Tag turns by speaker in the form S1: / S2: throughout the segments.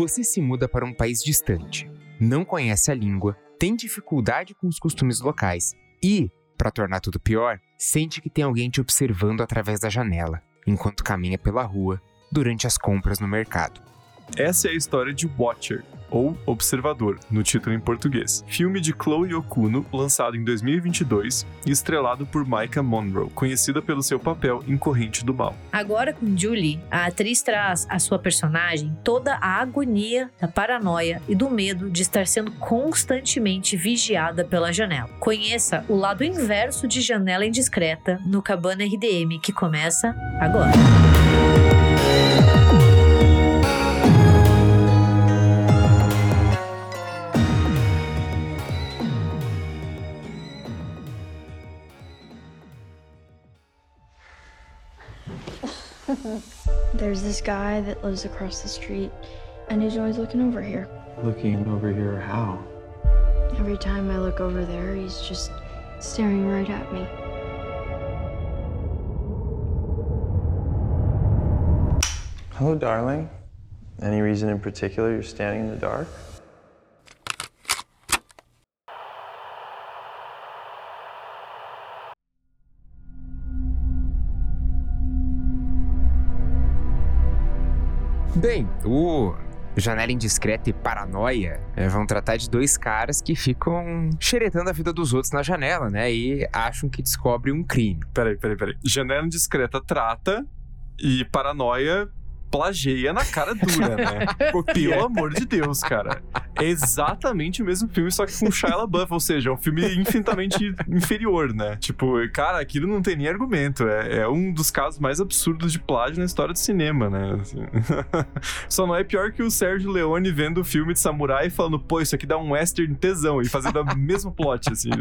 S1: Você se muda para um país distante, não conhece a língua, tem dificuldade com os costumes locais e, para tornar tudo pior, sente que tem alguém te observando através da janela, enquanto caminha pela rua durante as compras no mercado.
S2: Essa é a história de Watcher, ou Observador, no título em português. Filme de Chloe Okuno, lançado em 2022 e estrelado por Micah Monroe, conhecida pelo seu papel em Corrente do Mal.
S3: Agora com Julie, a atriz traz à sua personagem toda a agonia, da paranoia e do medo de estar sendo constantemente vigiada pela janela. Conheça o lado inverso de Janela Indiscreta no Cabana RDM que começa agora.
S4: There's this guy that lives across the street, and he's always looking over here.
S5: Looking over here, how?
S4: Every time I look over there, he's just staring right at me.
S5: Hello, darling. Any reason in particular you're standing in the dark?
S1: Bem, o Janela Indiscreta e Paranoia é, vão tratar de dois caras que ficam xeretando a vida dos outros na janela, né? E acham que descobrem um crime.
S2: Peraí, peraí, peraí. Janela Indiscreta trata e Paranoia plageia na cara dura, né? Pelo amor de Deus, cara. É exatamente o mesmo filme, só que com Shia LaBeouf, ou seja, é um filme infinitamente inferior, né? Tipo, cara, aquilo não tem nem argumento. É, é um dos casos mais absurdos de plágio na história do cinema, né? Assim. Só não é pior que o Sérgio Leone vendo o filme de samurai e falando, pô, isso aqui dá um western tesão, e fazendo o mesmo plot, assim.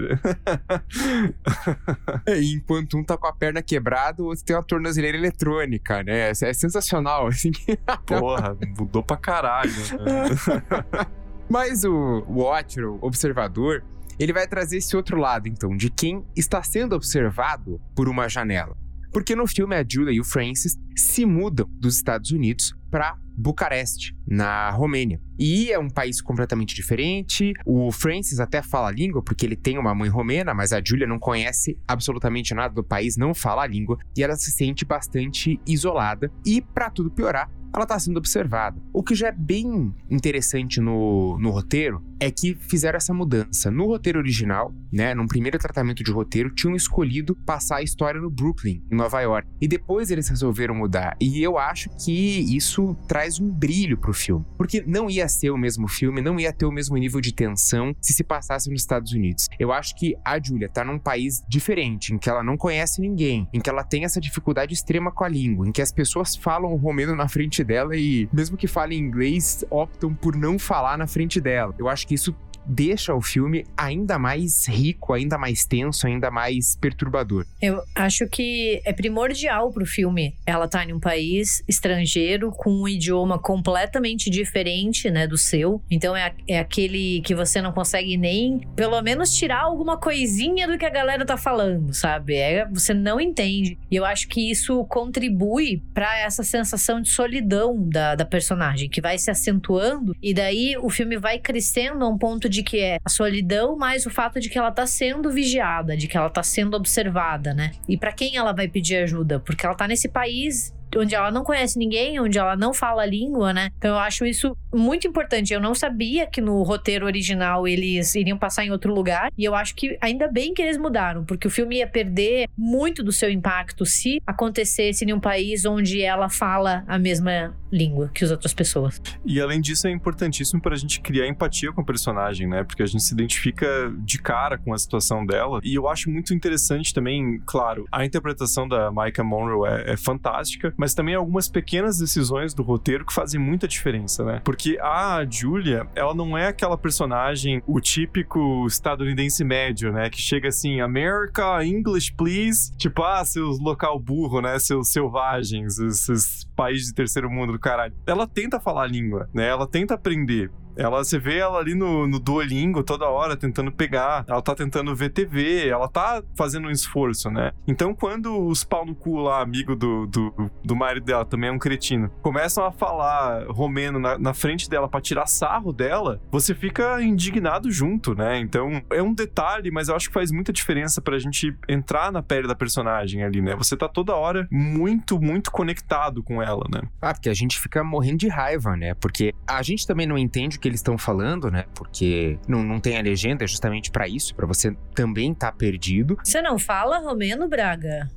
S1: É, enquanto um tá com a perna quebrada, o outro tem uma tornozeleira eletrônica, né? É sensacional, assim.
S2: Porra, mudou pra caralho. Né?
S1: Mas o Watcher, o observador, ele vai trazer esse outro lado, então, de quem está sendo observado por uma janela. Porque no filme a Julia e o Francis se mudam dos Estados Unidos para Bucareste, na Romênia. E é um país completamente diferente. O Francis até fala a língua, porque ele tem uma mãe romena, mas a Julia não conhece absolutamente nada do país, não fala a língua, e ela se sente bastante isolada. E, para tudo piorar, ela está sendo observada. O que já é bem interessante no, no roteiro é que fizeram essa mudança. No roteiro original, né, num primeiro tratamento de roteiro, tinham escolhido passar a história no Brooklyn, em Nova York. E depois eles resolveram mudar. E eu acho que isso traz um brilho pro filme. Porque não ia ser o mesmo filme, não ia ter o mesmo nível de tensão se se passasse nos Estados Unidos. Eu acho que a Julia tá num país diferente, em que ela não conhece ninguém, em que ela tem essa dificuldade extrema com a língua, em que as pessoas falam o romeno na frente dela e, mesmo que falem inglês, optam por não falar na frente dela. Eu acho que isso deixa o filme ainda mais rico, ainda mais tenso, ainda mais perturbador.
S3: Eu acho que é primordial pro filme ela tá em um país estrangeiro com um idioma completamente diferente, né, do seu. Então é, é aquele que você não consegue nem, pelo menos, tirar alguma coisinha do que a galera tá falando, sabe? É, você não entende. E eu acho que isso contribui para essa sensação de solidão da, da personagem, que vai se acentuando e daí o filme vai crescendo a um ponto de que é a solidão, mais o fato de que ela tá sendo vigiada, de que ela tá sendo observada, né? E para quem ela vai pedir ajuda? Porque ela tá nesse país onde ela não conhece ninguém, onde ela não fala a língua, né? Então eu acho isso muito importante. Eu não sabia que no roteiro original eles iriam passar em outro lugar, e eu acho que ainda bem que eles mudaram, porque o filme ia perder muito do seu impacto se acontecesse em um país onde ela fala a mesma língua que as outras pessoas.
S2: E além disso, é importantíssimo para a gente criar empatia com o personagem, né? Porque a gente se identifica de cara com a situação dela. E eu acho muito interessante também, claro, a interpretação da Micah Monroe é, é fantástica, mas também algumas pequenas decisões do roteiro que fazem muita diferença, né? Porque a Julia, ela não é aquela personagem, o típico estadunidense médio, né? Que chega assim, America, English, please. Tipo, ah, seus local burro, né? Seus selvagens, esses países de terceiro mundo do caralho. Ela tenta falar a língua, né? Ela tenta aprender. Ela, você vê ela ali no, no Duolingo toda hora tentando pegar, ela tá tentando ver TV, ela tá fazendo um esforço, né? Então, quando os pau no cu lá, amigo do, do, do marido dela, também é um cretino, começam a falar romeno na, na frente dela pra tirar sarro dela, você fica indignado junto, né? Então, é um detalhe, mas eu acho que faz muita diferença pra gente entrar na pele da personagem ali, né? Você tá toda hora muito, muito conectado com ela, né?
S1: Ah, porque a gente fica morrendo de raiva, né? Porque a gente também não entende o que eles estão falando, né? Porque não, não tem a legenda, é justamente pra isso, pra você também tá perdido.
S3: Você não fala romeno, Braga?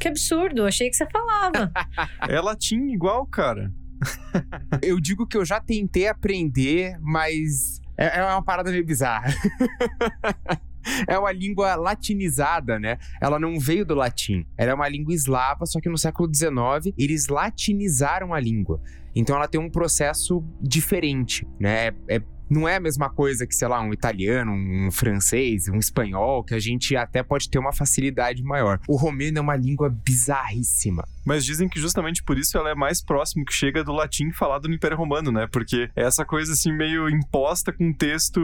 S3: Que absurdo, achei que você falava.
S2: É latim igual, cara.
S1: Eu digo que eu já tentei aprender, mas é, é uma parada meio bizarra. É uma língua latinizada, né? Ela não veio do latim. Ela é uma língua eslava, só que no século XIX eles latinizaram a língua. Então ela tem um processo diferente, né? É, não é a mesma coisa que, sei lá, um italiano, um francês, um espanhol, que a gente até pode ter uma facilidade maior. O romeno é uma língua bizarríssima.
S2: Mas dizem que justamente por isso ela é mais próximo que chega do latim falado no Império Romano, né? Porque é essa coisa assim meio imposta com texto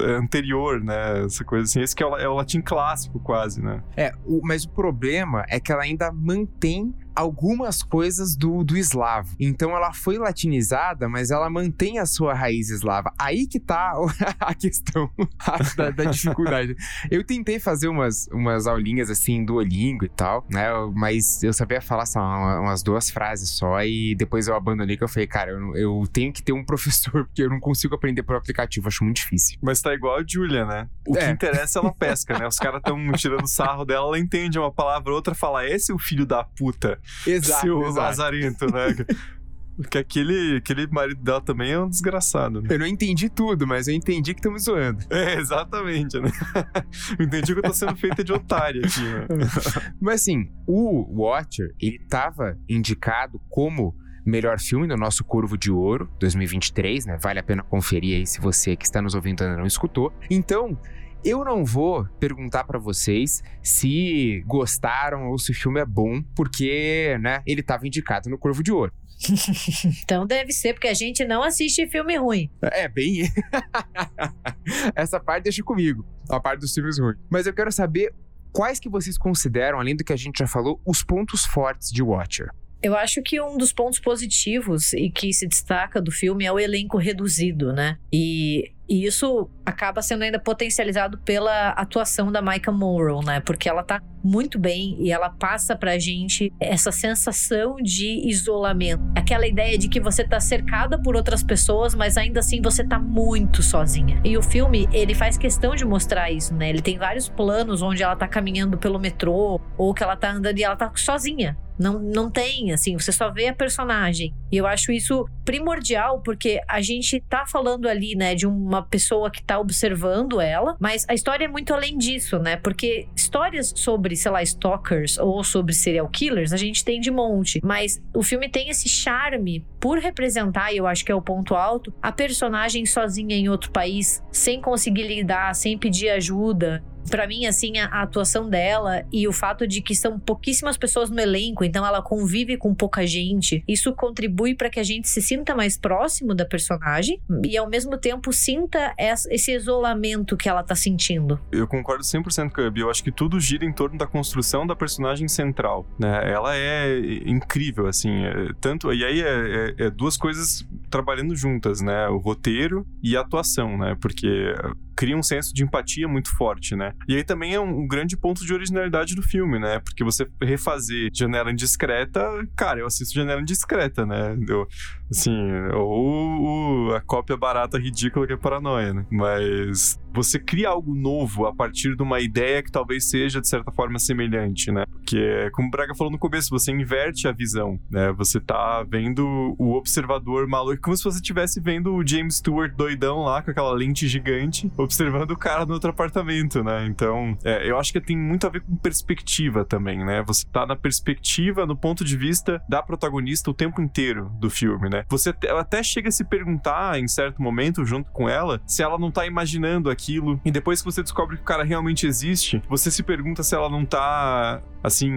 S2: é, anterior, né? Essa coisa assim. Esse que é o, é o latim clássico, quase, né?
S1: É, o, mas o problema é que ela ainda mantém algumas coisas do, do eslavo. Então ela foi latinizada, mas ela mantém a sua raiz eslava. Aí que tá a questão da, da dificuldade. Eu tentei fazer umas, umas aulinhas assim do Olingo e tal, né? Mas eu sabia falar só umas duas frases só e depois eu abandonei que eu falei, cara, eu, eu tenho que ter um professor porque eu não consigo aprender por aplicativo, acho muito difícil.
S2: Mas tá igual a Julia, né? O
S1: É.
S2: que interessa ela pesca, né? Os caras tão tirando sarro dela, ela entende uma palavra, outra fala, esse é o filho da puta. Seu lazarento, né? Porque aquele, aquele marido dela também é um desgraçado, né?
S1: Eu não entendi tudo, mas eu entendi que me zoando.
S2: É, exatamente, né? Eu entendi que eu tô sendo feita de otária aqui, né?
S1: Mas assim, o Watcher, ele tava indicado como melhor filme no nosso Curvo de Ouro 2023, né? Vale a pena conferir aí se você que está nos ouvindo ainda não escutou. Então, eu não vou perguntar pra vocês se gostaram ou se o filme é bom, porque, né, ele tava indicado no Curvo de Ouro.
S3: então deve ser, porque a gente não assiste filme ruim.
S1: É, bem. Essa parte deixa comigo, a parte dos filmes ruins. Mas eu quero saber quais que vocês consideram, além do que a gente já falou, os pontos fortes de Watcher.
S3: Eu acho que um dos pontos positivos e que se destaca do filme é o elenco reduzido, né? E, e isso acaba sendo ainda potencializado pela atuação da Micah Monroe, né? Porque ela tá muito bem e ela passa pra gente essa sensação de isolamento. Aquela ideia de que você tá cercada por outras pessoas, mas ainda assim você tá muito sozinha. E o filme, ele faz questão de mostrar isso, né? Ele tem vários planos onde ela tá caminhando pelo metrô ou que ela tá andando e ela tá sozinha. Não, não tem, assim, você só vê a personagem. E eu acho isso primordial, porque a gente tá falando ali, né, de uma pessoa que tá observando ela, mas a história é muito além disso, né? Porque histórias sobre, sei lá, stalkers ou sobre serial killers, a gente tem de monte. Mas o filme tem esse charme por representar, e eu acho que é o ponto alto, a personagem sozinha em outro país, sem conseguir lidar, sem pedir ajuda. Pra mim, assim, a, a atuação dela e o fato de que são pouquíssimas pessoas no elenco, então ela convive com pouca gente, isso contribui para que a gente se sinta mais próximo da personagem e ao mesmo tempo sinta essa- esse isolamento que ela tá sentindo.
S2: Eu concordo 100% com a Gabi. Eu acho que tudo gira em torno da construção da personagem central, né? Ela é incrível, assim. é- tanto E aí é, é- é duas coisas trabalhando juntas, né? O roteiro e a atuação, né? Porque cria um senso de empatia muito forte, né? E aí também é um, um grande ponto de originalidade do filme, né? Porque você refazer Janela Indiscreta, cara, eu assisto Janela Indiscreta, né? Eu, assim, ou o- a cópia barata ridícula que é Paranoia, né? Mas você cria algo novo a partir de uma ideia que talvez seja, de certa forma, semelhante, né? Porque, como o Braga falou no começo, você inverte a visão, né? Você tá vendo o observador maluco, como se você estivesse vendo o James Stewart doidão lá, com aquela lente gigante, observando o cara no outro apartamento, né? Então, é, eu acho que tem muito a ver com perspectiva também, né? Você tá na perspectiva, no ponto de vista da protagonista o tempo inteiro do filme, né? Você até- chega a se perguntar, em certo momento, junto com ela, se ela não tá imaginando aquilo. E depois que você descobre que o cara realmente existe, você se pergunta se ela não tá, assim.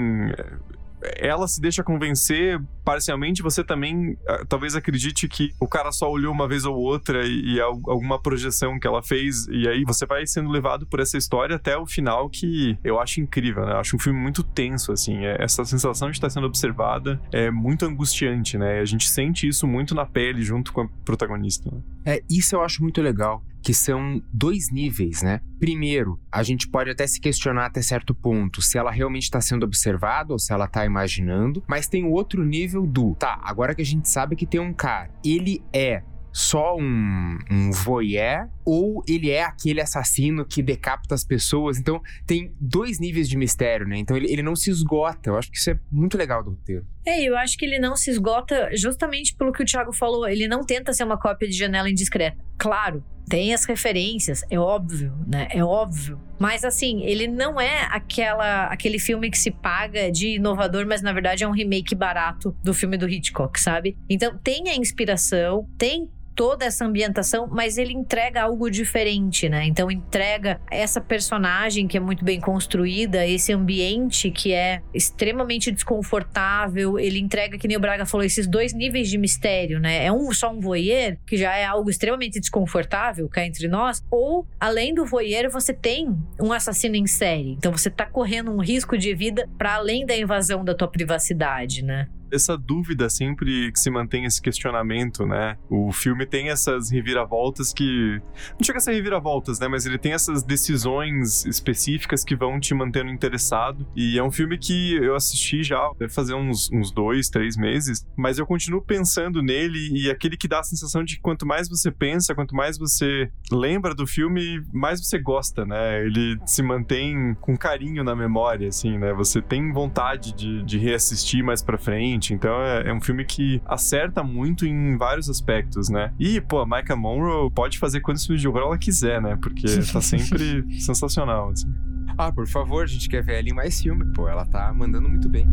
S2: Ela se deixa convencer parcialmente, você também ah, talvez acredite que o cara só olhou uma vez ou outra e, e alguma projeção que ela fez, e aí você vai sendo levado por essa história até o final que eu acho incrível, né? Eu acho um filme muito tenso, assim. É, essa sensação de estar sendo observada é muito angustiante, né? A gente sente isso muito na pele junto com a protagonista. Né?
S1: É, isso eu acho muito legal que são dois níveis, né? Primeiro, a gente pode até se questionar até certo ponto se ela realmente está sendo observada ou se ela está imaginando, mas tem o outro nível do, tá, agora que a gente sabe que tem um cara, ele é só um, um voyeur ou ele é aquele assassino que decapita as pessoas. Então tem dois níveis de mistério, né? Então ele, ele não se esgota. Eu acho que isso é muito legal do roteiro.
S3: É, eu acho que ele não se esgota justamente pelo que o Thiago falou. Ele não tenta ser uma cópia de Janela Indiscreta. Claro, tem as referências, é óbvio, né? É óbvio. Mas assim, ele não é aquela aquele filme que se paga de inovador, mas na verdade é um remake barato do filme do Hitchcock, sabe? Então tem a inspiração, tem toda essa ambientação, mas ele entrega algo diferente, né? Então entrega essa personagem que é muito bem construída, esse ambiente que é extremamente desconfortável, ele entrega, que nem o Braga falou, esses dois níveis de mistério, né? É um só um voyeur, que já é algo extremamente desconfortável cá entre nós, ou além do voyeur, você tem um assassino em série. Então você tá correndo um risco de vida para além da invasão da tua privacidade, né?
S2: Essa dúvida sempre que se mantém esse questionamento, né? O filme tem essas reviravoltas que. Não chega a ser reviravoltas, né? Mas ele tem essas decisões específicas que vão te mantendo interessado. E é um filme que eu assisti já, deve fazer uns, uns dois, três meses, mas eu continuo pensando nele e aquele que dá a sensação de que quanto mais você pensa, quanto mais você lembra do filme, mais você gosta, né? Ele se mantém com carinho na memória, assim, né? Você tem vontade de, de reassistir mais pra frente então é, é, um filme que acerta muito em vários aspectos, né? E, pô, a Micah Monroe pode fazer quantos filmes de horror ela quiser, né? Porque tá sempre sensacional, assim.
S1: Ah, por favor, a gente quer ver ela em mais filme, pô. Ela tá mandando muito bem.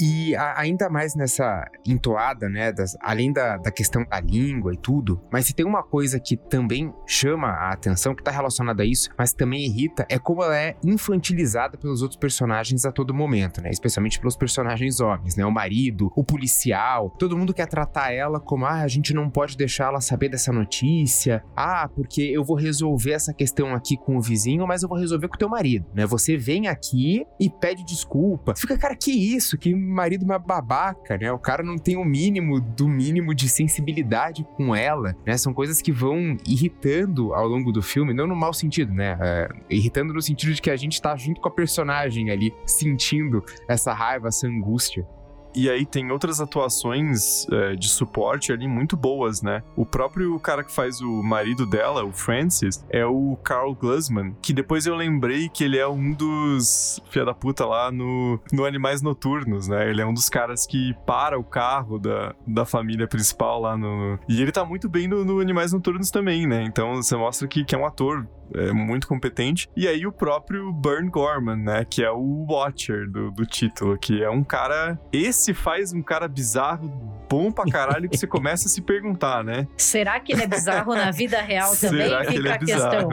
S1: E a, ainda mais nessa entoada, né, das, além da, da questão da língua e tudo, mas se tem uma coisa que também chama a atenção, que tá relacionada a isso, mas também irrita, é como ela é infantilizada pelos outros personagens a todo momento, né, especialmente pelos personagens homens, né, o marido, o policial, todo mundo quer tratar ela como, ah, a gente não pode deixar ela saber dessa notícia, ah, porque eu vou resolver essa questão aqui com o vizinho, mas eu vou resolver com o teu marido, né, você vem aqui e pede desculpa, fica, cara, que isso, que marido uma babaca, né? O cara não tem o mínimo do mínimo de sensibilidade com ela, né? São coisas que vão irritando ao longo do filme, não no mau sentido, né? É, irritando no sentido de que a gente tá junto com a personagem ali, sentindo essa raiva, essa angústia.
S2: E aí tem outras atuações é, de suporte ali muito boas, né? O próprio cara que faz o marido dela, o Francis, é o Carl Glusman, que depois eu lembrei que ele é um dos filha da puta lá no, no Animais Noturnos, né? Ele é um dos caras que para o carro da, da família principal lá no... E ele tá muito bem no, no Animais Noturnos também, né? Então você mostra que, que é um ator é muito competente. E aí o próprio Burn Gorman, né? Que é o Watcher do, do título, que é um cara. Esse faz um cara bizarro, bom pra caralho, que você começa a se perguntar, né?
S3: Será que ele é bizarro na vida real também?
S2: Será que ele é bizarro?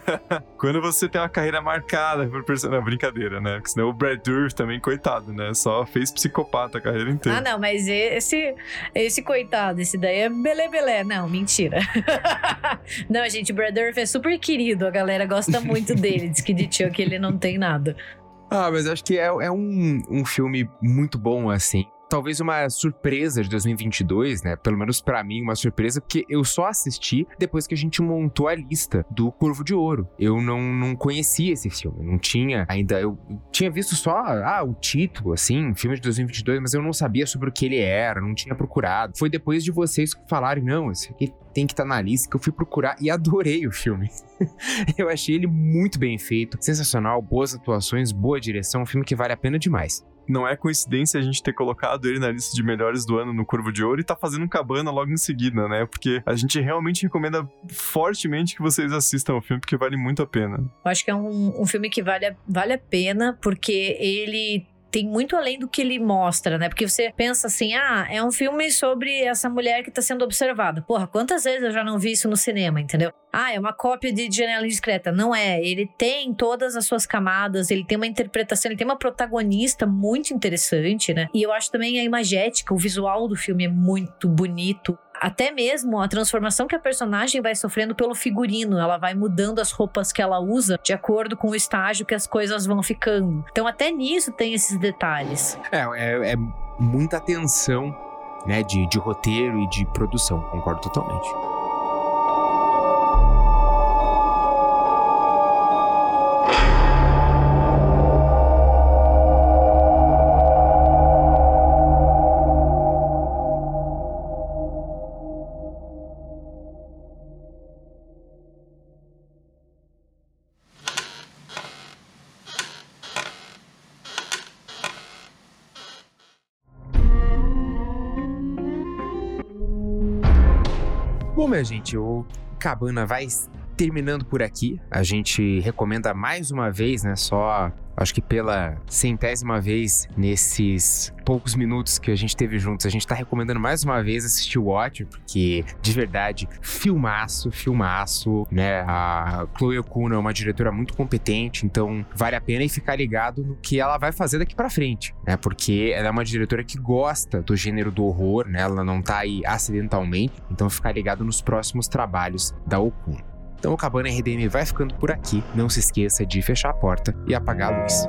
S2: Quando você tem uma carreira marcada por personagem. Brincadeira, né? Porque senão o Brad Dourif também, coitado, né? Só fez psicopata a carreira inteira.
S3: Ah, não, mas esse, esse coitado, esse daí é belé belé. Não, mentira. não, gente, o Brad Dourif é super querido querido, a galera gosta muito dele. Diz que de Chuck ele não tem nada.
S1: Ah, mas acho que é, é um, um filme muito bom, assim talvez uma surpresa de 2022, né? Pelo menos para mim, uma surpresa, porque eu só assisti depois que a gente montou a lista do Corvo de Ouro. Eu não, não conhecia esse filme, não tinha ainda. Eu tinha visto só ah, o título, assim, filme de 2022, mas eu não sabia sobre o que ele era, não tinha procurado. Foi depois de vocês falarem, não, esse aqui tem que estar tá na lista, que eu fui procurar e adorei o filme. eu achei ele muito bem feito, sensacional, boas atuações, boa direção, um filme que vale a pena demais
S2: não é coincidência a gente ter colocado ele na lista de melhores do ano no Curvo de Ouro e tá fazendo um cabana logo em seguida, né? Porque a gente realmente recomenda fortemente que vocês assistam o filme, porque vale muito a pena.
S3: Eu acho que é um, um filme que vale, vale a pena, porque ele tem muito além do que ele mostra, né? Porque você pensa assim, ah, é um filme sobre essa mulher que tá sendo observada. Porra, quantas vezes eu já não vi isso no cinema, entendeu? Ah, é uma cópia de Janela Discreta. Não é. Ele tem todas as suas camadas, ele tem uma interpretação, ele tem uma protagonista muito interessante, né? E eu acho também a imagética, o visual do filme é muito bonito até mesmo a transformação que a personagem vai sofrendo pelo figurino. Ela vai mudando as roupas que ela usa de acordo com o estágio que as coisas vão ficando. Então, até nisso tem esses detalhes.
S1: É, é, é muita atenção né, de, de roteiro e de produção, concordo totalmente. Bom, minha gente, o Cabana vai terminando por aqui. A gente recomenda mais uma vez, né? Só acho que pela centésima vez nesses poucos minutos que a gente teve juntos, a gente tá recomendando mais uma vez assistir o Watch, porque de verdade, filmaço, filmaço, né? A Chloe Okuno é uma diretora muito competente, então vale a pena e ficar ligado no que ela vai fazer daqui para frente, né? Porque ela é uma diretora que gosta do gênero do horror, né? Ela não tá aí acidentalmente, então ficar ligado nos próximos trabalhos da Okuno. Então o Cabana RDM vai ficando por aqui. Não se esqueça de fechar a porta e apagar a luz.